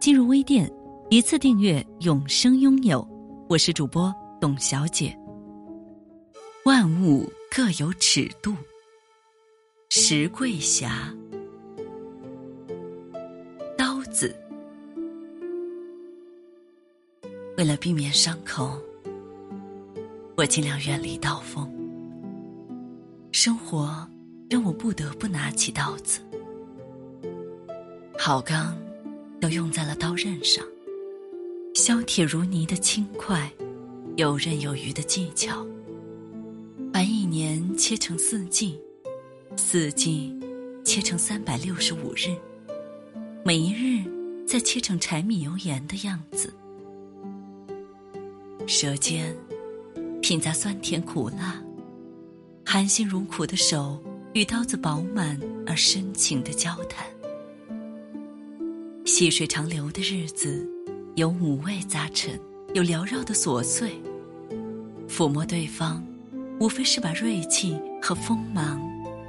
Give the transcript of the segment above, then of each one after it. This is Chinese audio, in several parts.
进入微店，一次订阅，永生拥有。我是主播董小姐。万物各有尺度。石桂霞，刀子。为了避免伤口，我尽量远离刀锋。生活让我不得不拿起刀子。好钢。都用在了刀刃上，削铁如泥的轻快，游刃有余的技巧，把一年切成四季，四季切成三百六十五日，每一日再切成柴米油盐的样子。舌尖品杂酸甜苦辣，含辛茹苦的手与刀子饱满而深情的交谈。细水长流的日子，有五味杂陈，有缭绕的琐碎。抚摸对方，无非是把锐气和锋芒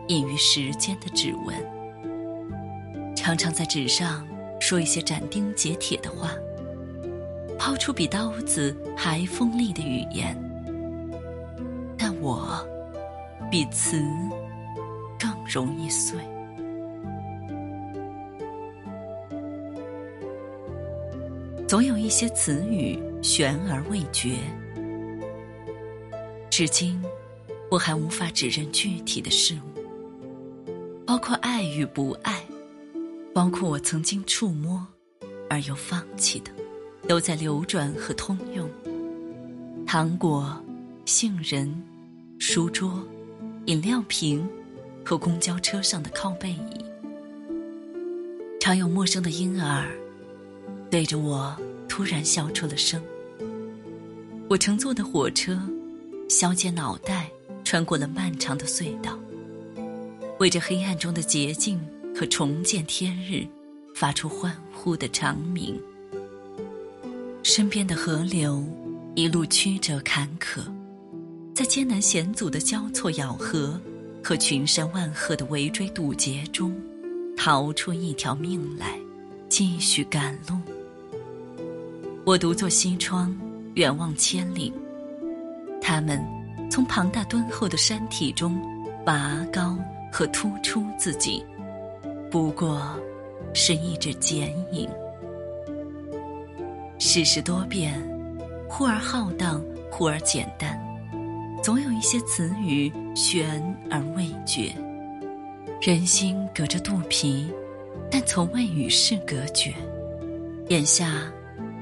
隐于时间的指纹。常常在纸上说一些斩钉截铁的话，抛出比刀子还锋利的语言。但我，比词更容易碎。总有一些词语悬而未决，至今我还无法指认具体的事物，包括爱与不爱，包括我曾经触摸而又放弃的，都在流转和通用。糖果、杏仁、书桌、饮料瓶和公交车上的靠背椅，常有陌生的婴儿。对着我突然笑出了声。我乘坐的火车，削尖脑袋穿过了漫长的隧道，为这黑暗中的捷径和重见天日发出欢呼的长鸣。身边的河流一路曲折坎坷，在艰难险阻的交错咬合和群山万壑的围追堵截中，逃出一条命来，继续赶路。我独坐西窗，远望千里。他们从庞大敦厚的山体中拔高和突出自己，不过是一指剪影。世事多变，忽而浩荡，忽而简单，总有一些词语悬而未决。人心隔着肚皮，但从未与世隔绝。眼下。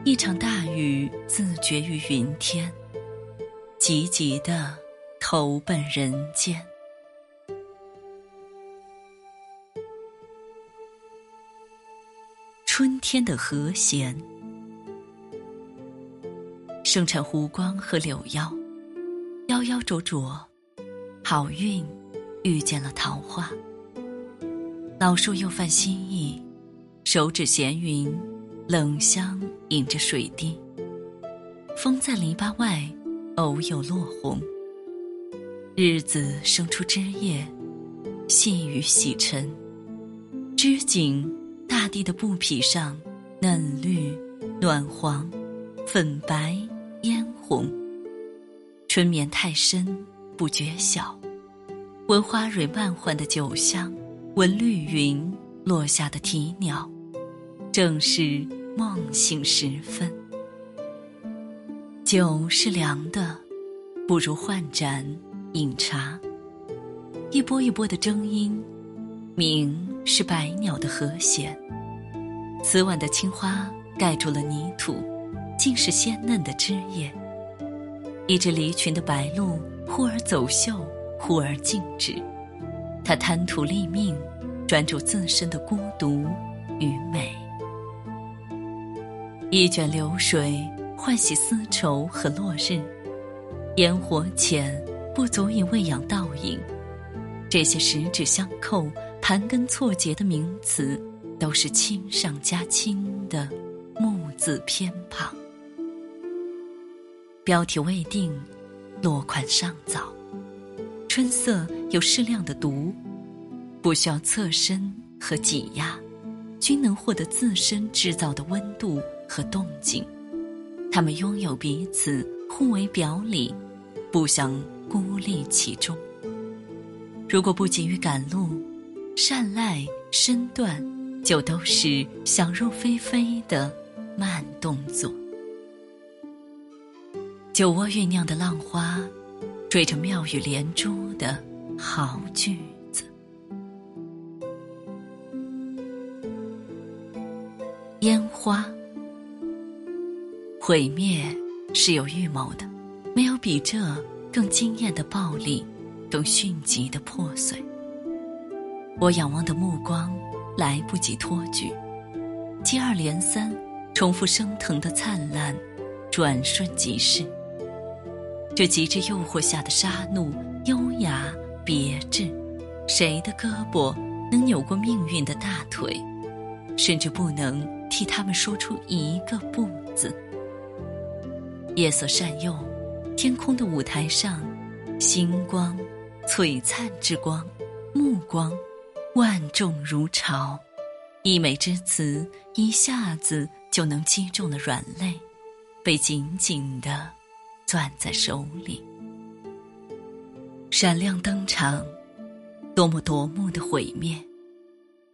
一场大雨自绝于云天，急急的投奔人间。春天的和弦，盛产湖光和柳腰，腰腰灼灼，好运遇见了桃花。老树又犯新意，手指闲云。冷香引着水滴，风在篱笆外偶有落红。日子生出枝叶，细雨洗尘，织锦大地的布匹上，嫩绿、暖黄、粉白、嫣红。春眠太深，不觉晓，闻花蕊漫唤的酒香，闻绿云落下的啼鸟，正是。梦醒时分，酒是凉的，不如换盏饮茶。一波一波的筝音，鸣是百鸟的和弦。此晚的青花盖住了泥土，尽是鲜嫩的枝叶。一只离群的白鹭，忽而走秀，忽而静止。它贪图立命，专注自身的孤独与美。一卷流水唤醒丝绸和落日，烟火浅不足以喂养倒影。这些十指相扣、盘根错节的名词，都是亲上加亲的木字偏旁。标题未定，落款尚早。春色有适量的毒，不需要侧身和挤压，均能获得自身制造的温度和动静。他们拥有彼此，互为表里，不想孤立其中。如果不急于赶路，善赖身段就都是想入非非的慢动作。酒窝酝酿的浪花，缀着妙语连珠的好句子。烟花，毁灭是有预谋的，没有比这更惊艳的暴力，更迅疾的破碎。我仰望的目光来不及托举，接二连三，重复升腾的灿烂，转瞬即逝。这极致诱惑下的杀戮，优雅别致，谁的胳膊能扭过命运的大腿？甚至不能替他们说出一个不字。夜色善诱，天空的舞台上，星光，璀璨之光，目光，万众如潮，溢美之词一下子就能击中了软肋，被紧紧的。攥在手里，闪亮登场，多么夺目的毁灭！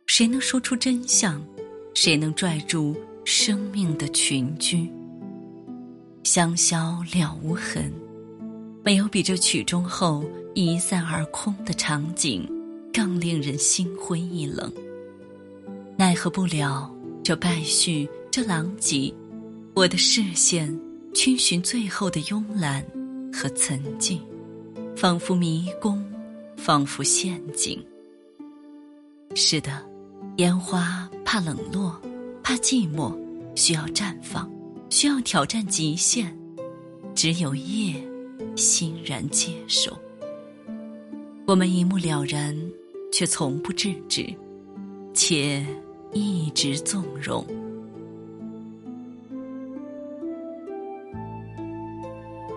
谁能说出真相？谁能拽住生命的群居？香消了无痕，没有比这曲终后一散而空的场景更令人心灰意冷。奈何不了这败絮，这狼藉，我的视线。逡寻最后的慵懒和沉寂，仿佛迷宫，仿佛陷阱。是的，烟花怕冷落，怕寂寞，需要绽放，需要挑战极限。只有夜，欣然接受。我们一目了然，却从不制止，且一直纵容。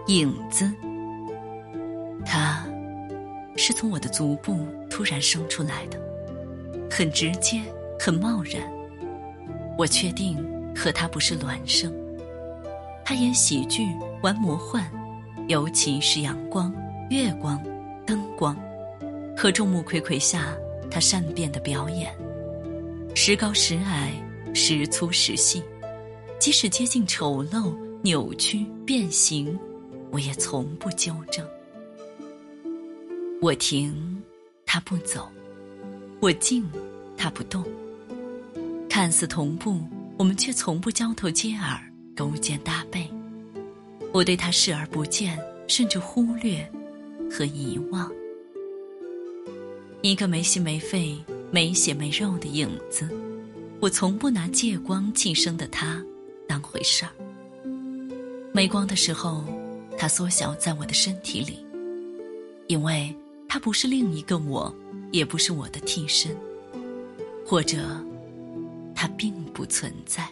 影子，它是从我的足部突然生出来的，很直接，很贸然。我确定和他不是孪生。他演喜剧，玩魔幻，尤其是阳光、月光、灯光和众目睽睽下他善变的表演，时高时矮，时粗时细，即使接近丑陋、扭曲、变形。我也从不纠正。我停，他不走；我静，他不动。看似同步，我们却从不交头接耳、勾肩搭背。我对他视而不见，甚至忽略和遗忘。一个没心没肺、没血没肉的影子，我从不拿借光寄生的他当回事儿。没光的时候。它缩小在我的身体里，因为它不是另一个我，也不是我的替身，或者它并不存在。